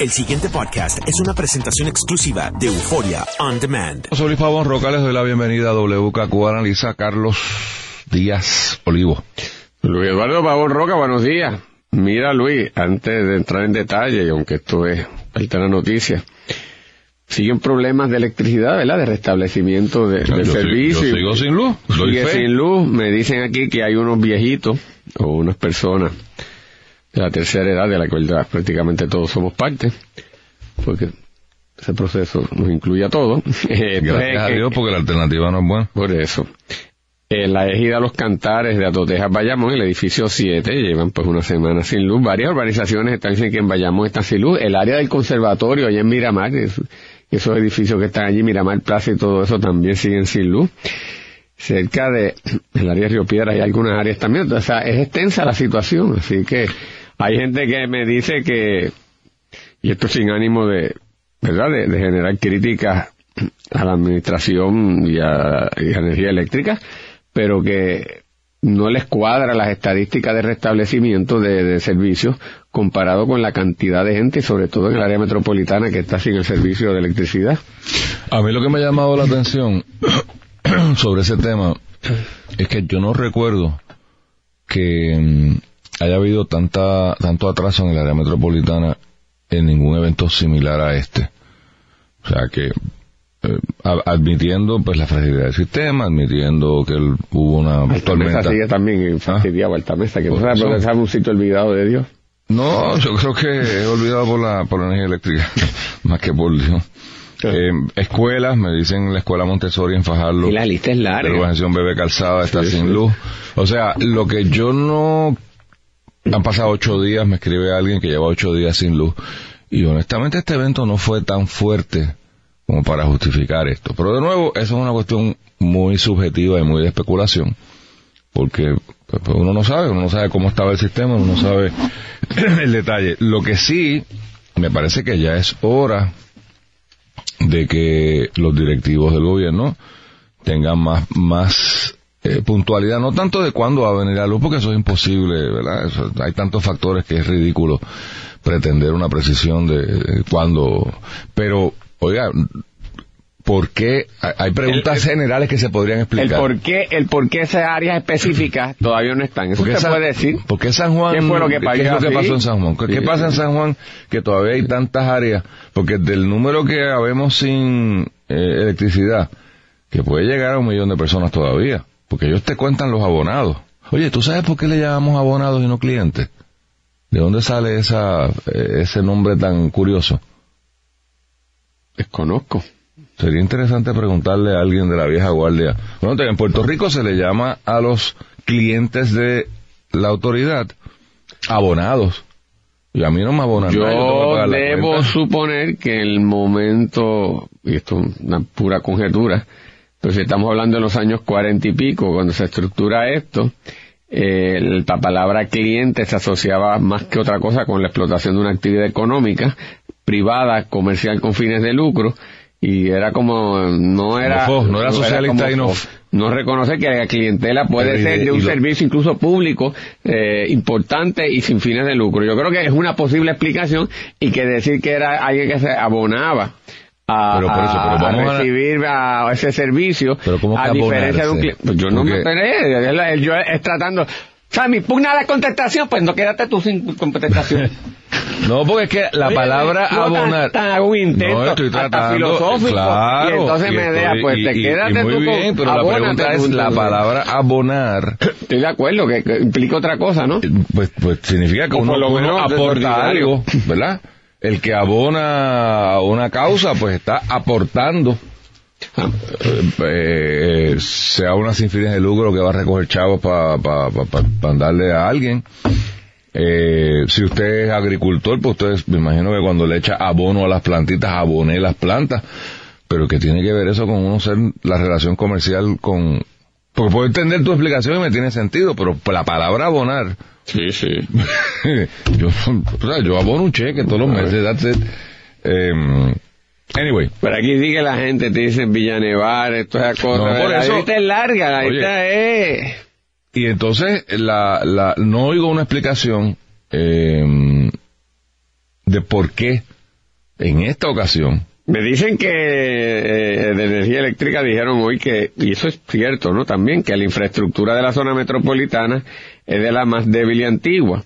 El siguiente podcast es una presentación exclusiva de Euforia On Demand. Soy Luis Pavón Roca, les doy la bienvenida a WKQ Analiza Carlos Díaz Olivo. Luis Eduardo Pavón Roca, buenos días. Mira Luis, antes de entrar en detalle, y aunque esto es parte de la noticia, siguen problemas de electricidad, ¿verdad? De restablecimiento de, del Yo servicio. sigo- yo sigo sin luz, Sigue fe. sin luz. Me dicen aquí que hay unos viejitos o unas personas de la tercera edad de la cual prácticamente todos somos parte, porque ese proceso nos incluye a todos. Eh, Gracias a que- Dios porque la alternativa no es buena. por eso. En la ejida Los Cantares de Atotejas Bayamón, el edificio 7, llevan pues una semana sin luz. Varias urbanizaciones están diciendo que en Bayamón está sin luz. El área del conservatorio allá en Miramar, es- esos edificios que están allí, Miramar Plaza y todo eso también siguen sin luz. Cerca de el área de Río Piedra hay algunas áreas también. O sea, es extensa la situación. Así que hay gente que me dice que, y esto sin ánimo de, ¿verdad?, de, generar críticas a la administración y a, y energía eléctrica, pero que no les cuadra las estadísticas de restablecimiento de, de servicios comparado con la cantidad de gente, sobre todo en el área metropolitana que está sin el servicio de electricidad. A mí lo que me ha llamado la atención sobre ese tema es que yo no recuerdo que mm, haya habido tanta tanto atraso en el área metropolitana en ningún evento similar a este. O sea que eh, admitiendo pues la fragilidad del sistema, admitiendo que el- hubo una tormenta. también fastidiado, Altamesa, que no sabe un sitio olvidado de Dios. No, yo creo que he olvidado por la, por la energía eléctrica, más que por Dios. Eh, escuelas, me dicen la escuela Montessori en Fajardo. Y la lista es La larga. urbanización Bebé Calzada está Sí, sin sí. luz. O sea, lo que yo no... Han pasado ocho días, me escribe alguien que lleva ocho días sin luz. Y honestamente este evento no fue tan fuerte como para justificar esto. Pero de nuevo, eso es una cuestión muy subjetiva y muy de especulación. Porque pues, pues, uno no sabe, uno no sabe cómo estaba el sistema, uno no sabe el detalle. Lo que sí, me parece que ya es hora de que los directivos del gobierno tengan más, más eh, puntualidad, no tanto de cuándo va a venir la luz, porque eso es imposible, ¿verdad? Eso- hay tantos factores que es ridículo pretender una precisión de, de cuándo, pero, oiga, ¿por qué? Hay- preguntas generales que se podrían El explicar. por qué, el por qué esas áreas específicas todavía no están. Eso ¿Por qué se San- puede decir. ¿Por qué San Juan? ¿Qué fue lo que ¿Qué es lo que pasó en San Juan? ¿Qué, Sí, qué pasa en. San Juan que todavía hay tantas áreas? Porque del número que habemos sin eh, electricidad, que puede llegar a un millón de personas todavía, porque ellos te cuentan los abonados. Oye, ¿tú sabes por qué le llamamos abonados y no clientes? ¿De dónde sale esa, eh, ese nombre tan curioso? Desconozco. Sería interesante preguntarle a alguien de la vieja guardia. Bueno, en Puerto Rico se le llama a los clientes de la autoridad abonados. Y a mí no me abonan Yo nada, la debo suponer que el momento, y esto es una pura conjetura, pero si estamos hablando de los años cuarenta y pico, cuando se estructura esto, eh, la palabra cliente se asociaba más que otra cosa con la explotación de una actividad económica, privada, comercial con fines de lucro, y era como, no era... No era socialista y no- no reconoce que la clientela puede de- ser de un lo- servicio incluso público eh, importante y sin fines de lucro. Yo creo que es una posible explicación y que decir que era alguien que se abonaba a, Pero por eso, pero a- a vamos a- recibir a ese servicio Pero ¿cómo a diferencia de un cliente. Pues yo no Porque- me él- yo es tratando... O sea, mi pugna la contestación, pues no quédate tú sin contestación. No, porque es que la Oye, palabra abonar... tan hago un intento, no, estoy hasta tratando, filosófico, claro, y entonces me deja, pues, te y- quédate muy tú con pero la abónate pregunta tú, es la entonces. palabra abonar, Estoy de acuerdo, que, que implica otra cosa, ¿no? pues, pues significa que O uno, por lo uno menos aporta algo, ¿verdad? El que abona a una causa, pues está aportando eh, eh, sea una sin fines de lucro que va a recoger chavos para pa, pa, pa- pa darle a alguien. Eh, si usted es agricultor, pues usted me imagino que cuando le echa abono a las plantitas, aboné las plantas. Pero que tiene que ver eso con uno ser la relación comercial con... Porque puedo entender tu explicación y me tiene sentido, pero la palabra abonar, Sí, sí. yo, o sea, yo abono un cheque todos los meses, that's it. Em, anyway, Pero aquí sigue la gente, te dicen Villanevar, esto es cosa. No, por la eso- lista es larga, la lista es... Y entonces la, la, no oigo una explicación eh, de por qué en esta ocasión, me dicen que eh, de energía eléctrica dijeron hoy que, y eso es cierto, ¿no? También que la infraestructura de la zona metropolitana es de la más débil y antigua.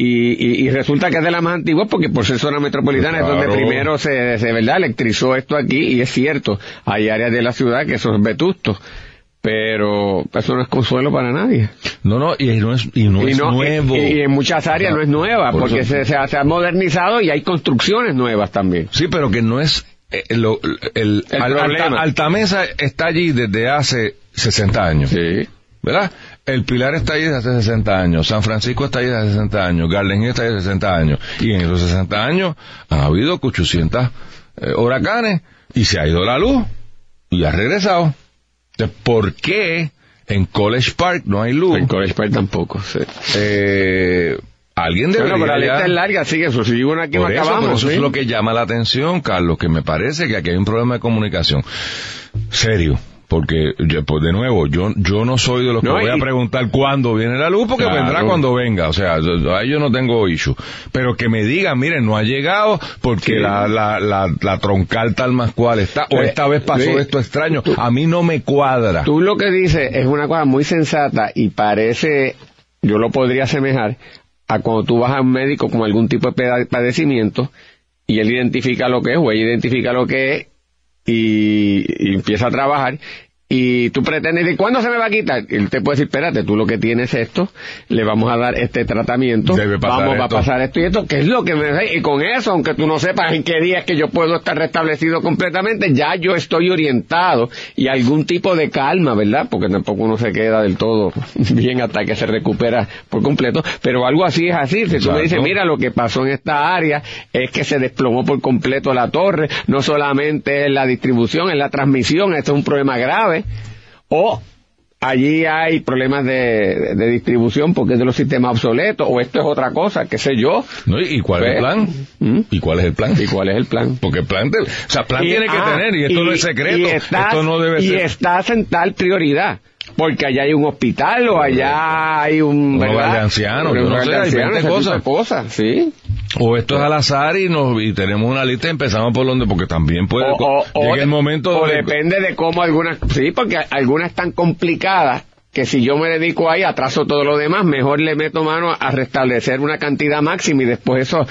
Y, y, resulta que es de la más antigua porque por ser zona metropolitana es donde primero se, se, ¿verdad? electrizó esto aquí y es cierto, hay áreas de la ciudad que son vetustos pero eso no es consuelo para nadie. No, no, y no es, y no es nuevo. Y, en muchas áreas no es nueva, porque se, se, ha modernizado y hay construcciones nuevas también. Sí, pero que no es... Eh, el, el, Altamesa está allí desde hace 60 años. Sí. ¿Verdad? El Pilar está allí desde hace 60 años, San Francisco está allí desde hace 60 años, Garden está allí desde hace 60 años. Y en esos 60 años han habido 800 eh, huracanes y se ha ido la luz y ha regresado. ¿Por qué en College Park no hay luz? En College Park tampoco, sí. Eh, alguien debería... Bueno, pero la lista es larga, sigue eso. Si digo una aquí no acabamos. eso es lo que llama la atención, Carlos, que me parece que aquí hay un problema de comunicación. Serio porque pues de nuevo yo yo no soy de los que voy a preguntar cuándo viene la luz porque vendrá cuando venga o sea ahí yo no tengo issue. Pero que me digan miren no ha llegado porque la, la, la, troncal tal más cual está o eh, esta vez pasó esto extraño a mí no me cuadra. tú lo que dices es una cosa muy sensata y parece yo lo podría asemejar a cuando tú vas a un médico con algún tipo de padecimiento y él identifica lo que es o ella identifica lo que es y, empieza a trabajar y tú pretendes decir, ¿cuándo se me va a quitar? Él te puede decir, espérate, tú lo que tienes es esto, le vamos a dar este tratamiento, vamos a pasar esto y esto, que es lo que me... Y con eso, aunque tú no sepas en qué día es que yo puedo estar restablecido completamente, ya yo estoy orientado y algún tipo de calma, ¿verdad? Porque tampoco uno se queda del todo bien hasta que se recupera por completo, pero algo así es así. Si tú me dices, mira, lo que pasó en esta área es que se desplomó por completo la torre, no solamente es la distribución, es la transmisión, esto es un problema grave, o allí hay problemas de, distribución porque es de los sistemas obsoletos, o esto es otra cosa, qué sé yo. ¿Y cuál es el pues, plan? ¿Mm? ¿Y cuál es el plan? ¿Y cuál es el plan? Porque plan, o sea, plan tiene que ah, tener, y esto no es secreto, esto no debe ser. Y estás en tal prioridad porque allá hay un hospital o allá hay un ¿verdad? de ancianos, yo no sé, hay cosas. cosas, sí. O esto es al azar y nos y tenemos una lista y empezamos por donde porque también puede o, el momento o depende de cómo algunas sí porque algunas están complicadas que si yo me dedico ahí atraso todo lo demás mejor le meto mano a restablecer una cantidad máxima y después eso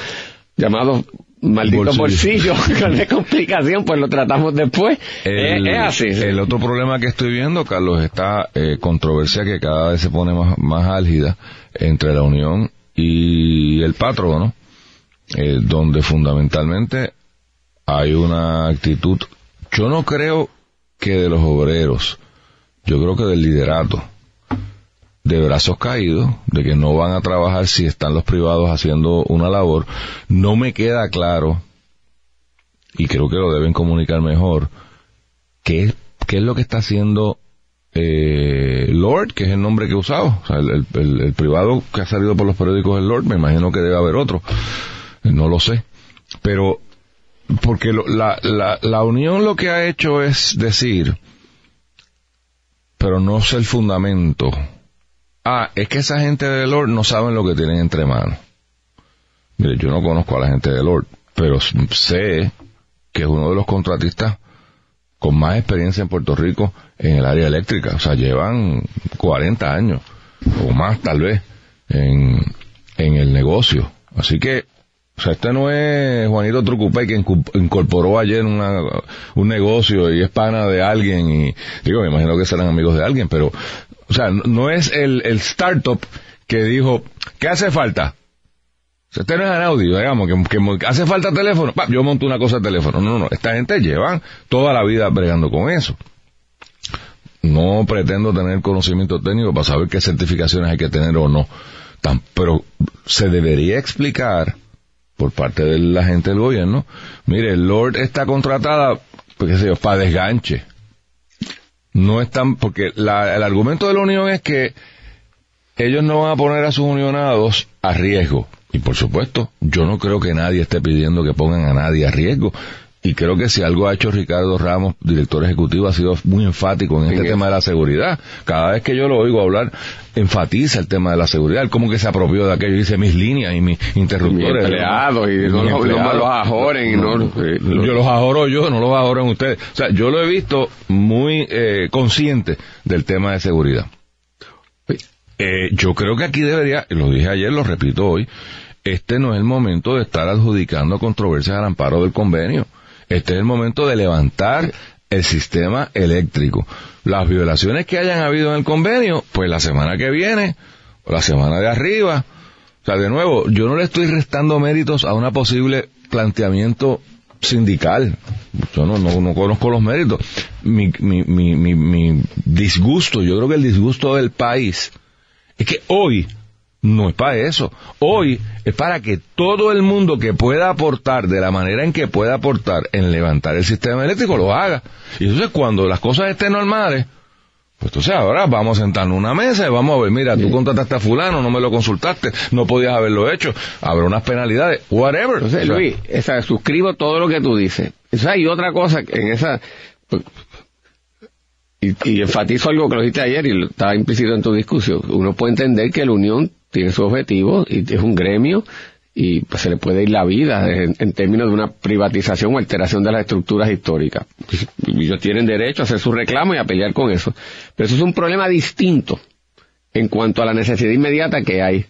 llamado maldito bolsillo, con complicación, pues lo tratamos después. El, es, así. El otro problema que estoy viendo, Carlos, esta eh, controversia que cada vez se pone más, más álgida entre la Unión y el patrono, eh, donde fundamentalmente hay una actitud, yo no creo que de los obreros, yo creo que del liderato de brazos caídos, de que no van a trabajar si están los privados haciendo una labor, no me queda claro, y creo que lo deben comunicar mejor, qué, qué es lo que está haciendo eh, Lord, que es el nombre que he usado, el, privado que ha salido por los periódicos es Lord, me imagino que debe haber otro, no lo sé, pero porque la, la, la unión lo que ha hecho es decir, pero no sé el fundamento, ah, es que esa gente de Lord no saben lo que tienen entre manos. Mire, yo no conozco a la gente de Lord, pero sé que es uno de los contratistas con más experiencia en Puerto Rico en el área eléctrica. O sea, llevan 40 años o más tal vez en, en el negocio. Así que, o sea, este no es Juanito Trucupay que incorporó ayer una, un negocio y es pana de alguien y digo, me imagino que serán amigos de alguien, pero o sea, no es el, el startup que dijo, ¿qué hace falta? Este no es audio, digamos, que, hace falta teléfono. yo monto una cosa de teléfono. No, no, no. Esta gente lleva toda la vida bregando con eso. No pretendo tener conocimiento técnico para saber qué certificaciones hay que tener o no. pero se debería explicar por parte de la gente del gobierno. Mire, Lord está contratada, pues, qué para desganche no están, porque el argumento de la Unión es que ellos no van a poner a sus unionados a riesgo. Y por supuesto, yo no creo que nadie esté pidiendo que pongan a nadie a riesgo. Y creo que si algo ha hecho Ricardo Ramos, director ejecutivo, ha sido muy enfático en este tema de la seguridad. Cada vez que yo lo oigo hablar, enfatiza el tema de la seguridad. Él como que se apropió de aquello, dice mis líneas y mis interruptores. empleados, y no, los, los ajoren. Y no, yo los ajoro yo, no los ajoren ustedes. O sea, yo lo he visto muy eh, consciente del tema de seguridad. Eh, yo creo que aquí debería, lo dije ayer, lo repito hoy, este no es el momento de estar adjudicando controversias al amparo del convenio. Este es el momento de levantar el sistema eléctrico. Las violaciones que hayan habido en el convenio, pues la semana que viene, o la semana de arriba. O sea, de nuevo, yo no le estoy restando méritos a una posible planteamiento sindical. Yo no, no, conozco los méritos. Mi, mi, mi, mi disgusto, yo creo que el disgusto del país es que hoy no es para eso. Hoy es para que todo el mundo que pueda aportar de la manera en que pueda aportar en levantar el sistema eléctrico lo haga. Y entonces cuando las cosas estén normales, pues entonces ahora vamos a sentarnos en una mesa y vamos a ver, mira, tú contrataste a fulano, no me lo consultaste, no podías haberlo hecho, habrá unas penalidades, whatever. Entonces, Luis, esa, suscribo todo lo que tú dices. Esa hay otra cosa en esa... Y, y, enfatizo algo que lo dijiste ayer y estaba implícito en tu discusión. Uno puede entender que la unión tiene su objetivo y es un gremio y pues, se le puede ir la vida en, términos de una privatización o alteración de las estructuras históricas. Ellos tienen derecho a hacer su reclamo y a pelear con eso. Pero eso es un problema distinto en cuanto a la necesidad inmediata que hay.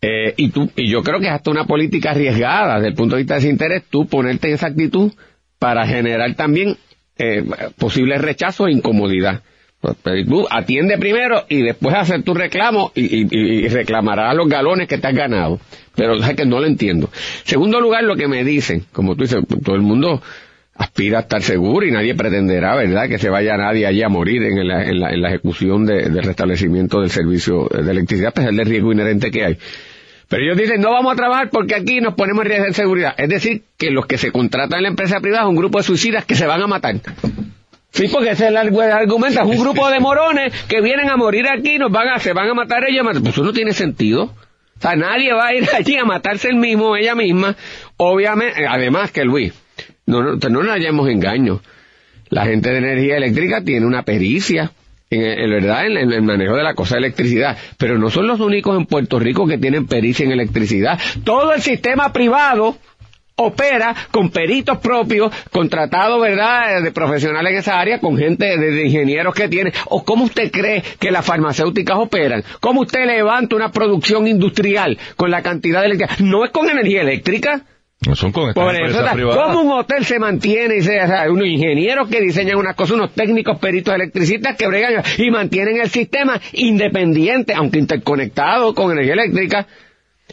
Eh, y, y yo creo que es hasta una política arriesgada desde el punto de vista de ese interés, tú ponerte en esa actitud para generar también eh, posibles rechazos e incomodidad. Pues, tú atiende primero y después hacer tu reclamo y, y, reclamarás los galones que te has ganado. Pero es que no lo entiendo. Segundo lugar, lo que me dicen, como tú dices, todo el mundo aspira a estar seguro y nadie pretenderá, ¿verdad?, que se vaya nadie allí a morir en la, en la, ejecución de, del restablecimiento del servicio de electricidad, pues el riesgo inherente que hay. Pero ellos dicen, no vamos a trabajar porque aquí nos ponemos en riesgo de seguridad. Es decir, que los que se contratan en la empresa privada es un grupo de suicidas que se van a matar. Sí, porque ese es el argumento, es un grupo de morones que vienen a morir aquí, nos van a, se van a matar ellos, pues eso no tiene sentido. O sea, nadie va a ir allí a matarse el mismo, ella misma. Obviamente, además que Luis, no, no, no nos hallemos engaño. La gente de energía eléctrica tiene una pericia, en, verdad, en, el manejo de la cosa de electricidad. Pero no son los únicos en Puerto Rico que tienen pericia en electricidad. Todo el sistema privado opera con peritos propios, contratados, ¿verdad?, de profesionales en esa área, con gente de, ingenieros que tiene. ¿O cómo usted cree que las farmacéuticas operan? ¿Cómo usted levanta una producción industrial con la cantidad de electricidad? No es con energía eléctrica. No son con Por eso, ¿cómo un hotel se mantiene? Y se, unos ingenieros que diseñan unas cosas, unos técnicos peritos electricistas que bregan y mantienen el sistema independiente, aunque interconectado con energía eléctrica.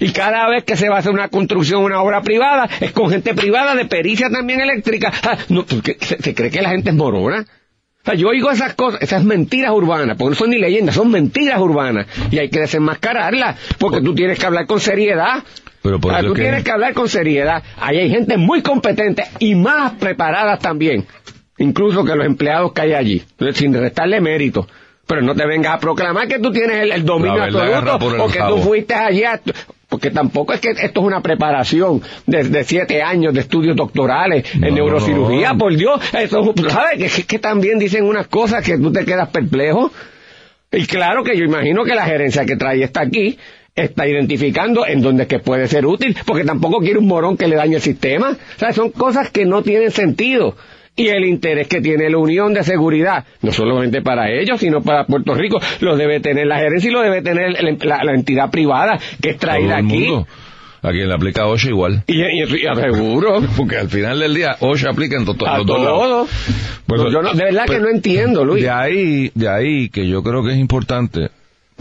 Y cada vez que se va a hacer una construcción, una obra privada, es con gente privada de pericia también eléctrica. Ah, no, se, cree que la gente es morona? O sea, yo oigo esas cosas, esas mentiras urbanas, porque no son ni leyendas, son mentiras urbanas. Y hay que desenmascararlas, porque tú tienes que hablar con seriedad. Pero por tú tienes que hablar con seriedad. Ahí hay gente muy competente y más preparada también, incluso que los empleados que hay allí, sin restarle mérito pero no te vengas a proclamar que tú tienes el, dominio absoluto o que tú fuiste allá porque tampoco es que esto es una preparación de, siete años de estudios doctorales en neurocirugía, por Dios, eso, ¿sabes? Que, que también dicen unas cosas que tú te quedas perplejo. Y claro que yo imagino que la gerencia que trae está aquí, está identificando en dónde es que puede ser útil, porque tampoco quiere un morón que le dañe el sistema. O sea, son cosas que no tienen sentido y el interés que tiene la Unión de Seguridad, no solamente para ellos, sino para Puerto Rico, lo debe tener la gerencia y lo debe tener la, entidad privada que es traída aquí. A quien le aplica OSHA igual. Y, y, seguro. Porque al final del día OSHA aplica en todo. A todo. Pues, yo de verdad que pues, no entiendo, Luis. De ahí, de ahí que yo creo que es importante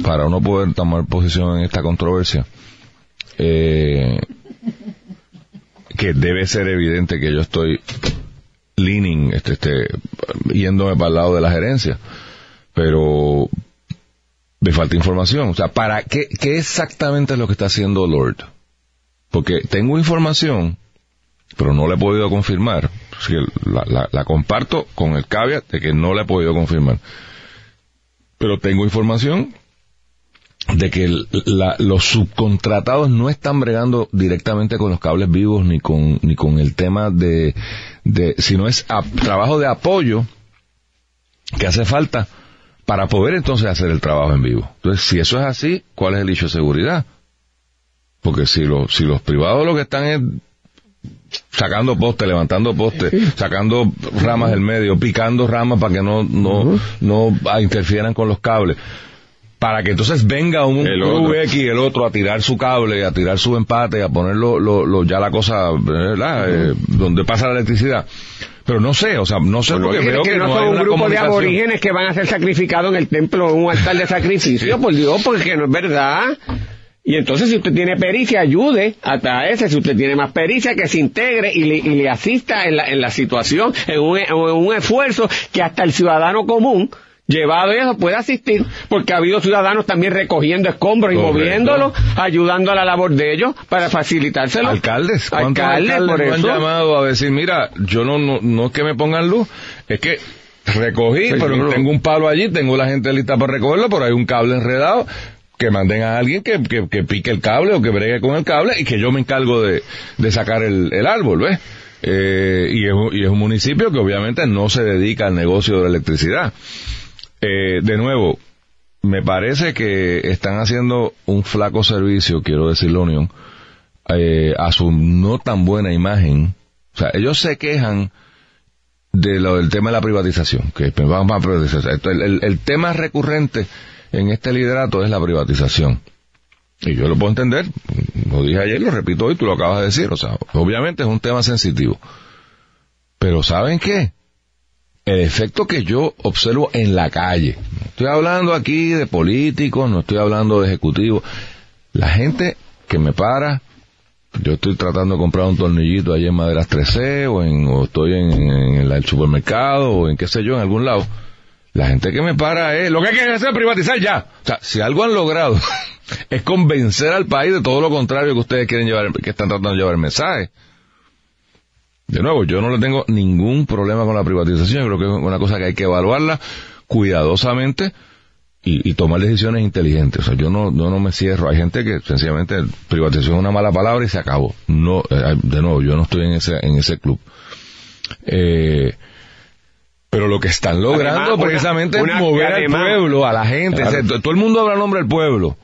para uno poder tomar posición en esta controversia. Eh, que debe ser evidente que yo estoy leaning, este, este, yéndome para el lado de la gerencia. Pero me falta información. O sea, ¿para qué, qué exactamente es lo que está haciendo Lord? Porque tengo información, pero no la he podido confirmar. la, la, comparto con el caveat de que no la he podido confirmar. Pero tengo información de que los subcontratados no están bregando directamente con los cables vivos ni con ni con el tema de de sino es a- trabajo de apoyo que hace falta para poder entonces hacer el trabajo en vivo. Entonces, si eso es así, ¿cuál es el hecho de seguridad? Porque si, lo, si los privados lo que están es sacando postes, levantando postes, sacando ramas del medio, picando ramas para que no, no, no ah, interfieran con los cables. Para que entonces venga un El crew otro. X y el otro a tirar su cable, a tirar su empate, a poner lo, lo- ya la cosa, ¿verdad? Eh, donde pasa la electricidad. Pero no sé, o sea, no sé porque que que no, no, son un grupo de aborígenes que van a ser sacrificados en el templo, en un altar de sacrificio, por Dios, porque no es verdad. Y entonces si usted tiene pericia, ayude hasta ese, si usted tiene más pericia, que se integre y le, y le asista en la, en la situación, en un, en un esfuerzo que hasta el ciudadano común, llevado eso, puede asistir, porque ha habido ciudadanos también recogiendo escombros y Correcto. moviéndolos, ayudando a la labor de ellos para facilitárselo. Alcaldes, ¿cuántos Alcaldes, alcaldes, por no han eso. llamado a decir, mira, yo no, no, no es que me pongan luz, es que recogí, Sí, pero no. tengo un palo allí, tengo la gente lista para recogerlo, pero hay un cable enredado, que manden a alguien que, que, que pique el cable o que bregue con el cable y que yo me encargo de, de sacar el, el árbol, ¿ves? Eh, y, es, y es un municipio que obviamente no se dedica al negocio de la electricidad. Eh, de nuevo, me parece que están haciendo un flaco servicio, quiero decirlo, Unión, eh, a su no tan buena imagen. O sea, ellos se quejan del tema de la privatización, que pues, vamos a privatizar. El, el- el tema recurrente en este liderato es la privatización. Y yo lo puedo entender, lo dije ayer, lo repito hoy, tú lo acabas de decir, o sea, obviamente es un tema sensitivo. Pero ¿saben qué? El efecto que yo observo en la calle, estoy hablando aquí de políticos, no estoy hablando de ejecutivos, la gente que me para, yo estoy tratando de comprar un tornillito allí en Maderas 13 o, en, o estoy en, el supermercado o en qué sé yo, en algún lado. La gente que me para es, lo que hay que hacer es privatizar ya. O sea, si algo han logrado es convencer al país de todo lo contrario que ustedes quieren llevar, que están tratando de llevar el mensaje. De nuevo, yo no le tengo ningún problema con la privatización, yo creo que es una cosa que hay que evaluarla cuidadosamente y, y tomar decisiones inteligentes. O sea, yo no, no, no me cierro. Hay gente que sencillamente privatización es una mala palabra y se acabó. No, eh, de nuevo, yo no estoy en ese, en ese club. Eh, pero lo que están logrando Además, precisamente una- es mover al además- pueblo, a la gente. Claro. O sea, todo el mundo habla en nombre del pueblo.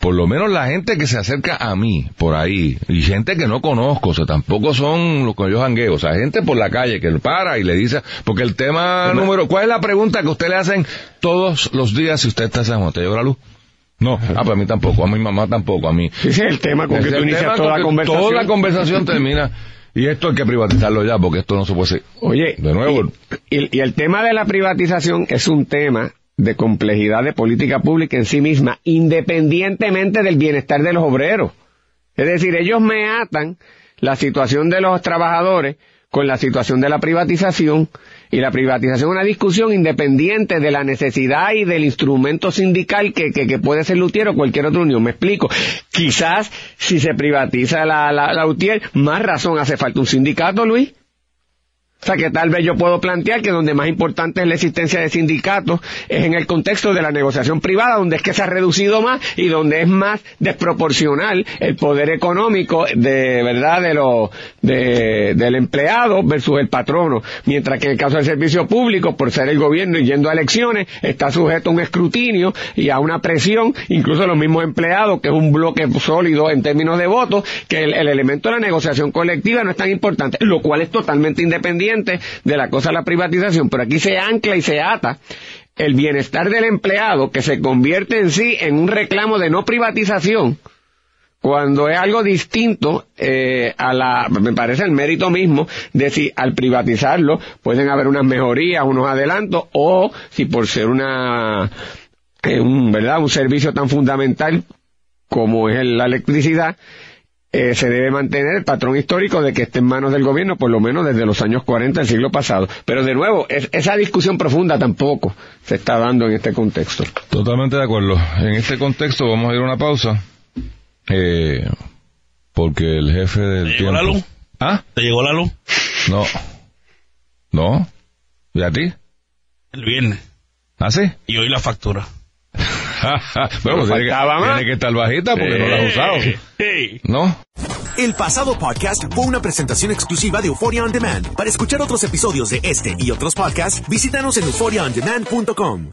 Por lo menos la gente que se acerca a mí, por ahí, y gente que no conozco, o sea, tampoco son los que yo jangueo, o sea, gente por la calle que para y le dice, porque el tema número, ¿cuál es la pregunta que usted le hacen todos los días si usted está en San Juan? ¿Te la luz? No, ah, pues a mí tampoco, a mi mamá tampoco, a mí. Ese es el tema con Ese que tú inicias toda la conversación. Toda la conversación termina, y esto hay que privatizarlo ya, porque esto no se puede ser. Oye, De nuevo. Y, y- y el tema de la privatización es un tema de complejidad de política pública en sí misma, independientemente del bienestar de los obreros. Es decir, ellos me atan la situación de los trabajadores con la situación de la privatización y la privatización es una discusión independiente de la necesidad y del instrumento sindical que, que, que puede ser Lutier o cualquier otra unión. Me explico. Quizás si se privatiza la, la, la Lutier, más razón hace falta un sindicato, Luis. O sea que tal vez yo puedo plantear que donde más importante es la existencia de sindicatos es en el contexto de la negociación privada, donde es que se ha reducido más y donde es más desproporcional el poder económico de verdad de lo, de, del empleado versus el patrono. Mientras que en el caso del servicio público, por ser el gobierno y yendo a elecciones, está sujeto a un escrutinio y a una presión, incluso los mismos empleados, que es un bloque sólido en términos de votos, que el, el elemento de la negociación colectiva no es tan importante, lo cual es totalmente independiente de la cosa de la privatización, pero aquí se ancla y se ata el bienestar del empleado que se convierte en sí en un reclamo de no privatización cuando es algo distinto eh, a la, me parece el mérito mismo de si al privatizarlo pueden haber unas mejorías, unos adelantos, o si por ser una, eh, un, verdad, un servicio tan fundamental como es la electricidad, eh, se debe mantener el patrón histórico de que esté en manos del gobierno, por lo menos desde los años 40 del siglo pasado. Pero de nuevo, es- esa discusión profunda tampoco se está dando en este contexto. Totalmente de acuerdo. En este contexto vamos a ir a una pausa. Eh, porque el jefe del ¿Te llegó tiempo... la luz? ¿Ah? ¿Te llegó la luz? No. ¿No? ¿Y a ti? El viernes. ¿Ah, sí? Y hoy la factura. bueno, tiene que, faltaba más. tiene que estar bajita porque no la has usado. Sí. ¿No? El pasado podcast fue una presentación exclusiva de Euphoria On Demand. Para escuchar otros episodios de este y otros podcasts, visítanos en euphoriaondemand.com.